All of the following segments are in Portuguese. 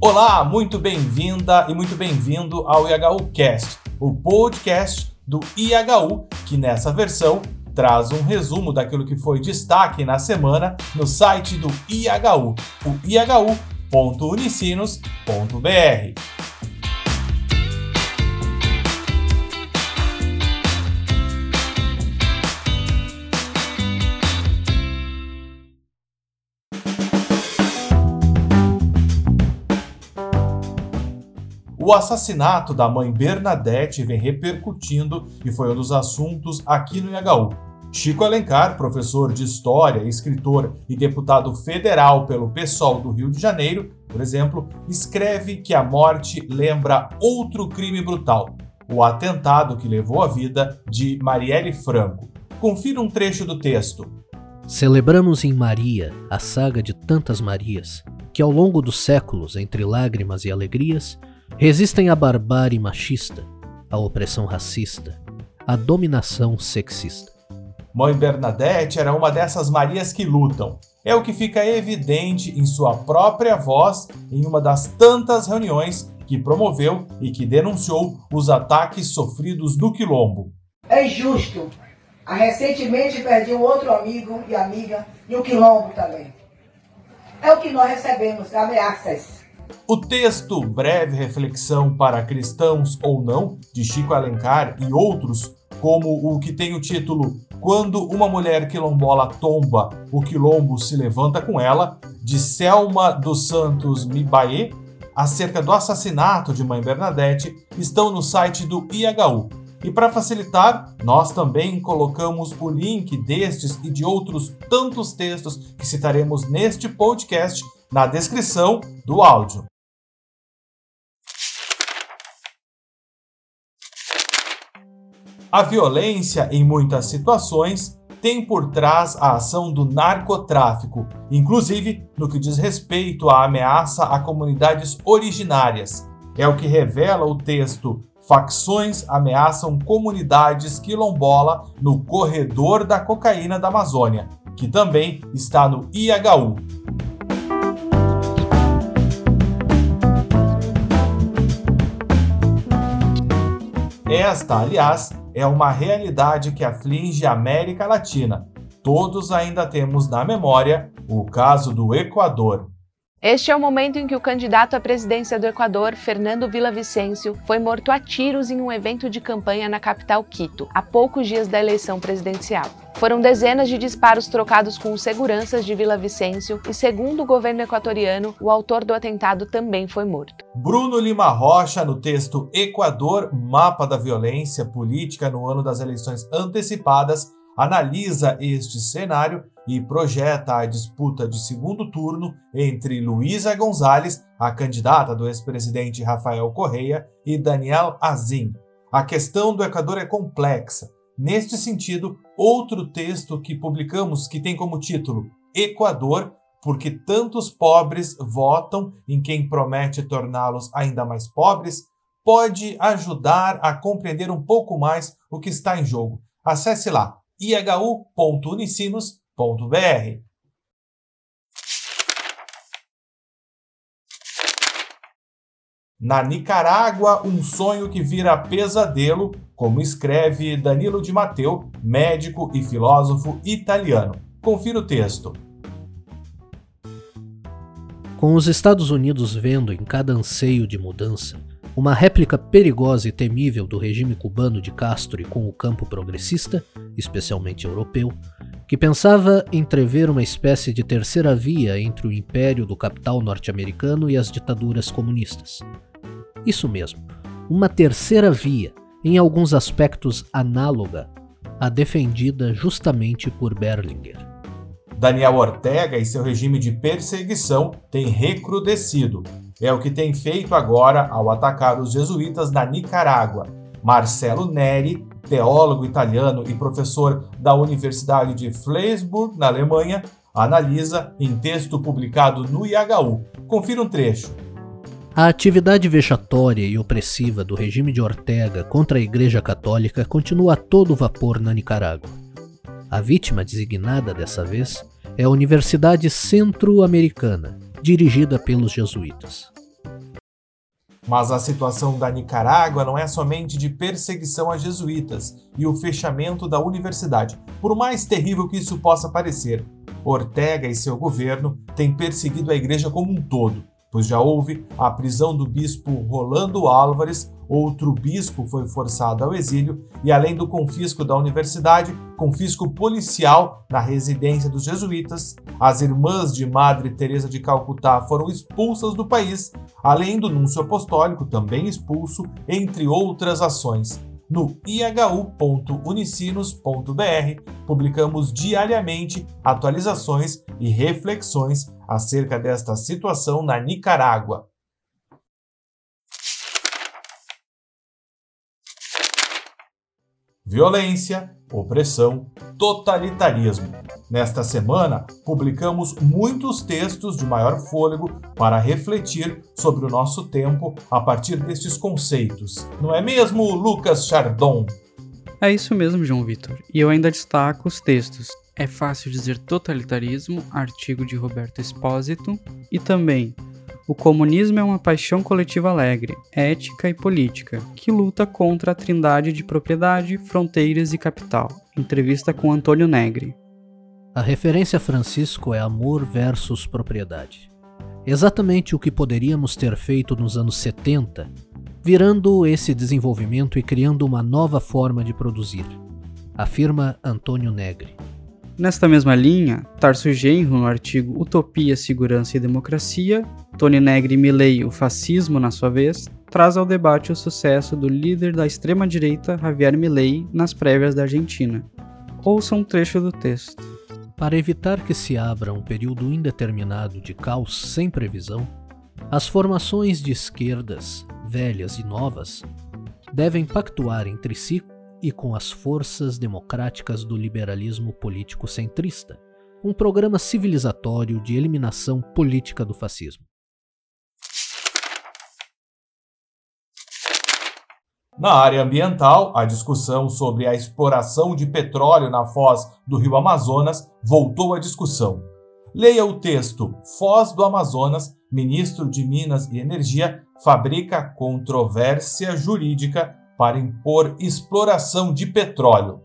Olá, muito bem-vinda e muito bem-vindo ao IHU Cast, o podcast do IHU, que nessa versão traz um resumo daquilo que foi destaque na semana no site do IHU, o ihu.unicinos.br. O assassinato da mãe Bernadette vem repercutindo e foi um dos assuntos aqui no IHU. Chico Alencar, professor de História, escritor e deputado federal pelo PSOL do Rio de Janeiro, por exemplo, escreve que a morte lembra outro crime brutal, o atentado que levou a vida de Marielle Franco. Confira um trecho do texto. Celebramos em Maria a saga de tantas Marias, que ao longo dos séculos, entre lágrimas e alegrias, resistem à barbárie machista, à opressão racista, à dominação sexista. Mãe Bernadette era uma dessas Marias que lutam. É o que fica evidente em sua própria voz em uma das tantas reuniões que promoveu e que denunciou os ataques sofridos no Quilombo. É injusto. Ah, recentemente perdi um outro amigo e amiga no Quilombo também. É o que nós recebemos, ameaças o texto Breve Reflexão para Cristãos ou Não, de Chico Alencar e outros, como o que tem o título Quando uma mulher quilombola tomba, o quilombo se levanta com ela, de Selma dos Santos Mibaê, acerca do assassinato de Mãe Bernadette, estão no site do IHU. E para facilitar, nós também colocamos o link destes e de outros tantos textos que citaremos neste podcast na descrição do áudio. A violência, em muitas situações, tem por trás a ação do narcotráfico, inclusive no que diz respeito à ameaça a comunidades originárias. É o que revela o texto Facções ameaçam comunidades quilombola no corredor da cocaína da Amazônia, que também está no IHU. Esta, aliás, é uma realidade que aflige a América Latina. Todos ainda temos na memória o caso do Equador. Este é o momento em que o candidato à presidência do Equador, Fernando Villavicencio, foi morto a tiros em um evento de campanha na capital Quito, a poucos dias da eleição presidencial. Foram dezenas de disparos trocados com os seguranças de Villavicencio e, segundo o governo equatoriano, o autor do atentado também foi morto. Bruno Lima Rocha, no texto Equador, Mapa da Violência Política no ano das eleições antecipadas, analisa este cenário e projeta a disputa de segundo turno entre Luísa Gonzalez, a candidata do ex-presidente Rafael Correia, e Daniel Azim. A questão do Equador é complexa. Neste sentido, outro texto que publicamos que tem como título Equador, porque tantos pobres votam em quem promete torná-los ainda mais pobres, pode ajudar a compreender um pouco mais o que está em jogo. Acesse lá ihu.unicinos.com Na Nicarágua, um sonho que vira pesadelo, como escreve Danilo de Matteo, médico e filósofo italiano. Confira o texto. Com os Estados Unidos vendo em cada anseio de mudança uma réplica perigosa e temível do regime cubano de Castro e com o campo progressista, especialmente europeu, que pensava entrever uma espécie de terceira via entre o império do capital norte-americano e as ditaduras comunistas. Isso mesmo, uma terceira via, em alguns aspectos análoga à defendida justamente por Berlinger. Daniel Ortega e seu regime de perseguição têm recrudescido. É o que tem feito agora ao atacar os jesuítas na Nicarágua. Marcelo Neri teólogo italiano e professor da Universidade de Flensburg, na Alemanha, analisa em texto publicado no IHU. Confira um trecho. A atividade vexatória e opressiva do regime de Ortega contra a Igreja Católica continua a todo vapor na Nicarágua. A vítima designada dessa vez é a Universidade Centro-Americana, dirigida pelos jesuítas. Mas a situação da Nicarágua não é somente de perseguição a jesuítas e o fechamento da universidade, por mais terrível que isso possa parecer. Ortega e seu governo têm perseguido a igreja como um todo, pois já houve a prisão do bispo Rolando Álvares, outro bispo foi forçado ao exílio e, além do confisco da universidade, confisco policial na residência dos jesuítas, as irmãs de Madre Teresa de Calcutá foram expulsas do país, além do núncio apostólico também expulso, entre outras ações. No ihu.unicinos.br, publicamos diariamente atualizações e reflexões acerca desta situação na Nicarágua. Violência, opressão, totalitarismo. Nesta semana, publicamos muitos textos de maior fôlego para refletir sobre o nosso tempo a partir destes conceitos. Não é mesmo, Lucas Chardon? É isso mesmo, João Vitor. E eu ainda destaco os textos. É fácil dizer totalitarismo, artigo de Roberto Espósito, e também o comunismo é uma paixão coletiva alegre, ética e política, que luta contra a trindade de propriedade, fronteiras e capital. Entrevista com Antônio Negri. A referência a Francisco é amor versus propriedade. Exatamente o que poderíamos ter feito nos anos 70, virando esse desenvolvimento e criando uma nova forma de produzir, afirma Antônio Negri. Nesta mesma linha, Tarso Genro, no artigo Utopia, Segurança e Democracia, Tony Negri Milley, o fascismo, na sua vez, traz ao debate o sucesso do líder da extrema-direita Javier Milei nas prévias da Argentina. Ouça um trecho do texto. Para evitar que se abra um período indeterminado de caos sem previsão, as formações de esquerdas, velhas e novas, devem pactuar entre si e com as forças democráticas do liberalismo político centrista, um programa civilizatório de eliminação política do fascismo. Na área ambiental, a discussão sobre a exploração de petróleo na foz do rio Amazonas voltou à discussão. Leia o texto Foz do Amazonas, ministro de Minas e Energia fabrica controvérsia jurídica para impor exploração de petróleo.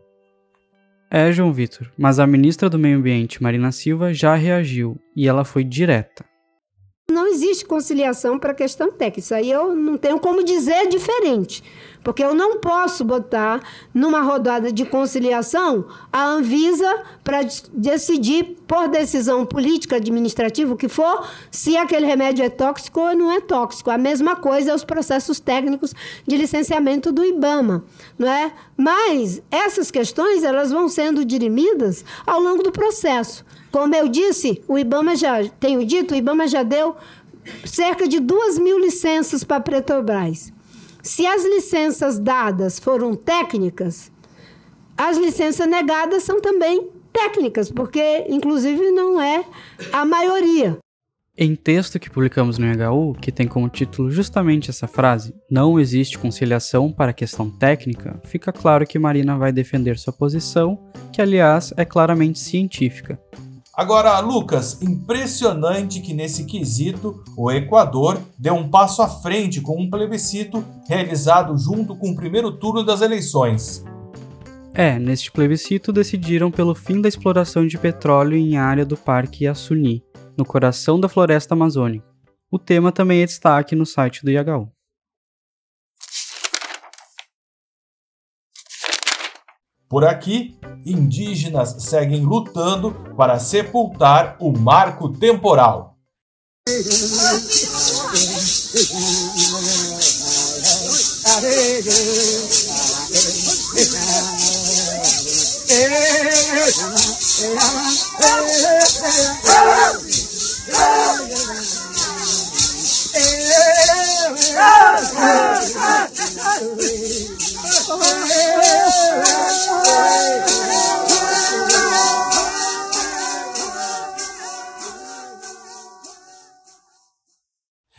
É, João Vitor, mas a ministra do Meio Ambiente, Marina Silva, já reagiu e ela foi direta. Não existe conciliação para a questão técnica. Isso aí eu não tenho como dizer diferente. Porque eu não posso botar numa rodada de conciliação a Anvisa para decidir, por decisão política, administrativa, o que for, se aquele remédio é tóxico ou não é tóxico. A mesma coisa é os processos técnicos de licenciamento do IBAMA. Não é? Mas essas questões elas vão sendo dirimidas ao longo do processo. Como eu disse, o IBAMA já, tenho dito, o IBAMA já deu cerca de duas mil licenças para a Petrobras. Se as licenças dadas foram técnicas, as licenças negadas são também técnicas, porque inclusive não é a maioria. Em texto que publicamos no HU, que tem como título justamente essa frase, não existe conciliação para a questão técnica, fica claro que Marina vai defender sua posição, que aliás é claramente científica. Agora, Lucas, impressionante que nesse quesito o Equador deu um passo à frente com um plebiscito realizado junto com o primeiro turno das eleições. É, neste plebiscito decidiram pelo fim da exploração de petróleo em área do Parque Assuni, no coração da floresta amazônica. O tema também é destaque no site do IHU. Por aqui, indígenas seguem lutando para sepultar o marco temporal.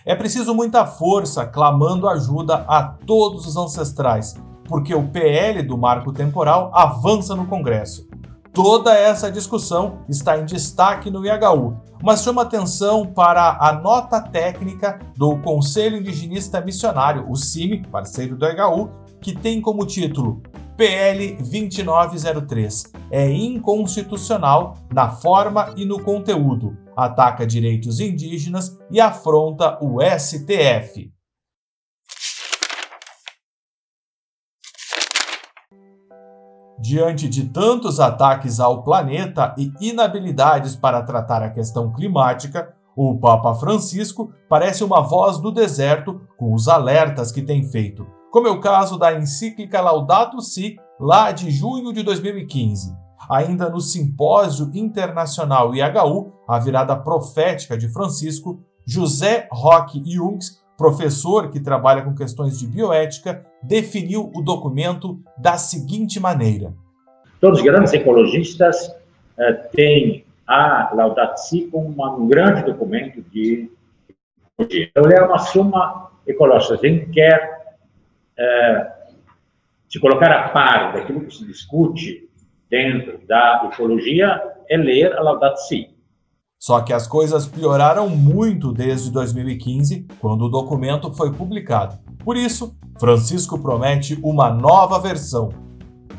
É preciso muita força clamando ajuda a todos os ancestrais, porque o PL do marco temporal avança no Congresso. Toda essa discussão está em destaque no IHU, mas chama atenção para a nota técnica do Conselho Indigenista Missionário, o CIMI, parceiro do IHU, que tem como título PL 2903. É inconstitucional na forma e no conteúdo, ataca direitos indígenas e afronta o STF. Diante de tantos ataques ao planeta e inabilidades para tratar a questão climática, o Papa Francisco parece uma voz do deserto com os alertas que tem feito, como é o caso da encíclica Laudato Si, lá de junho de 2015. Ainda no Simpósio Internacional IHU, a virada profética de Francisco, José Roque Jungs professor que trabalha com questões de bioética, definiu o documento da seguinte maneira: Todos os grandes ecologistas eh, têm a Laudato Si como um grande documento de. Então, ele é uma suma ecológica. A gente quer eh, se colocar a par daquilo que se discute dentro da ecologia, é ler a Laudato Si. Só que as coisas pioraram muito desde 2015, quando o documento foi publicado. Por isso, Francisco promete uma nova versão.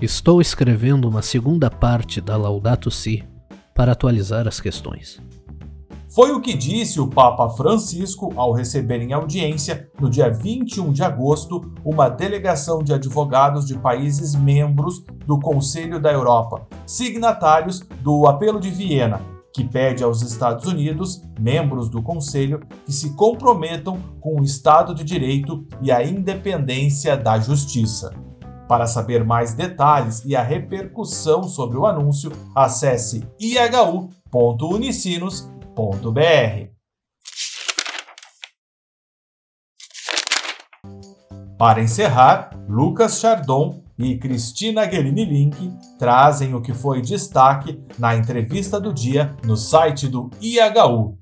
Estou escrevendo uma segunda parte da Laudato Si para atualizar as questões. Foi o que disse o Papa Francisco ao receber em audiência, no dia 21 de agosto, uma delegação de advogados de países membros do Conselho da Europa, signatários do Apelo de Viena, que pede aos Estados Unidos, membros do Conselho, que se comprometam com o Estado de Direito e a independência da justiça. Para saber mais detalhes e a repercussão sobre o anúncio, acesse Para encerrar, Lucas Chardon e Cristina Guerini Link trazem o que foi destaque na entrevista do dia no site do IHU.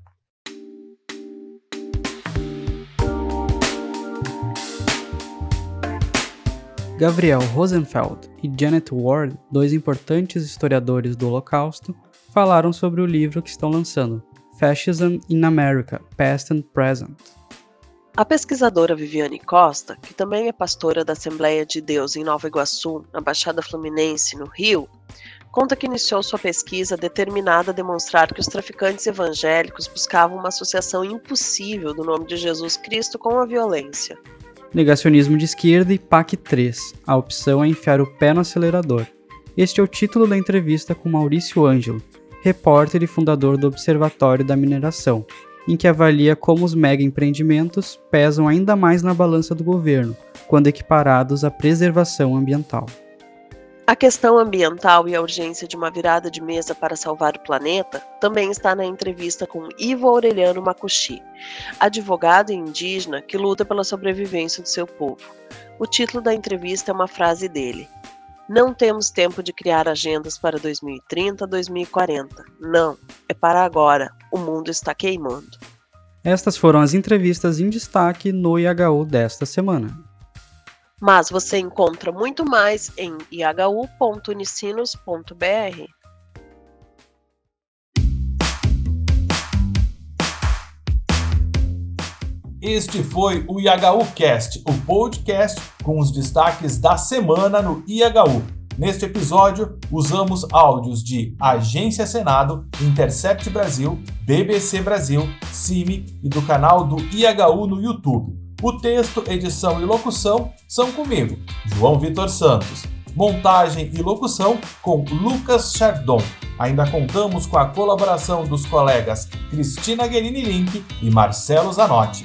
Gabriel Rosenfeld e Janet Ward, dois importantes historiadores do Holocausto, falaram sobre o livro que estão lançando, Fascism in America: Past and Present. A pesquisadora Viviane Costa, que também é pastora da Assembleia de Deus em Nova Iguaçu, na Baixada Fluminense, no Rio, conta que iniciou sua pesquisa determinada a demonstrar que os traficantes evangélicos buscavam uma associação impossível do nome de Jesus Cristo com a violência. Negacionismo de esquerda e PAC 3. A opção é enfiar o pé no acelerador. Este é o título da entrevista com Maurício Ângelo, repórter e fundador do Observatório da Mineração, em que avalia como os mega empreendimentos pesam ainda mais na balança do governo, quando equiparados à preservação ambiental. A questão ambiental e a urgência de uma virada de mesa para salvar o planeta também está na entrevista com Ivo Aureliano Makushi, advogado e indígena que luta pela sobrevivência do seu povo. O título da entrevista é uma frase dele: Não temos tempo de criar agendas para 2030, 2040. Não, é para agora. O mundo está queimando. Estas foram as entrevistas em destaque no IHU desta semana. Mas você encontra muito mais em ihu.unicinos.br. Este foi o IHU Cast, o podcast com os destaques da semana no IHU. Neste episódio, usamos áudios de Agência Senado, Intercept Brasil, BBC Brasil, CIMI e do canal do IHU no YouTube. O texto, edição e locução são comigo, João Vitor Santos. Montagem e locução com Lucas Chardon. Ainda contamos com a colaboração dos colegas Cristina Guerini Link e Marcelo Zanotti.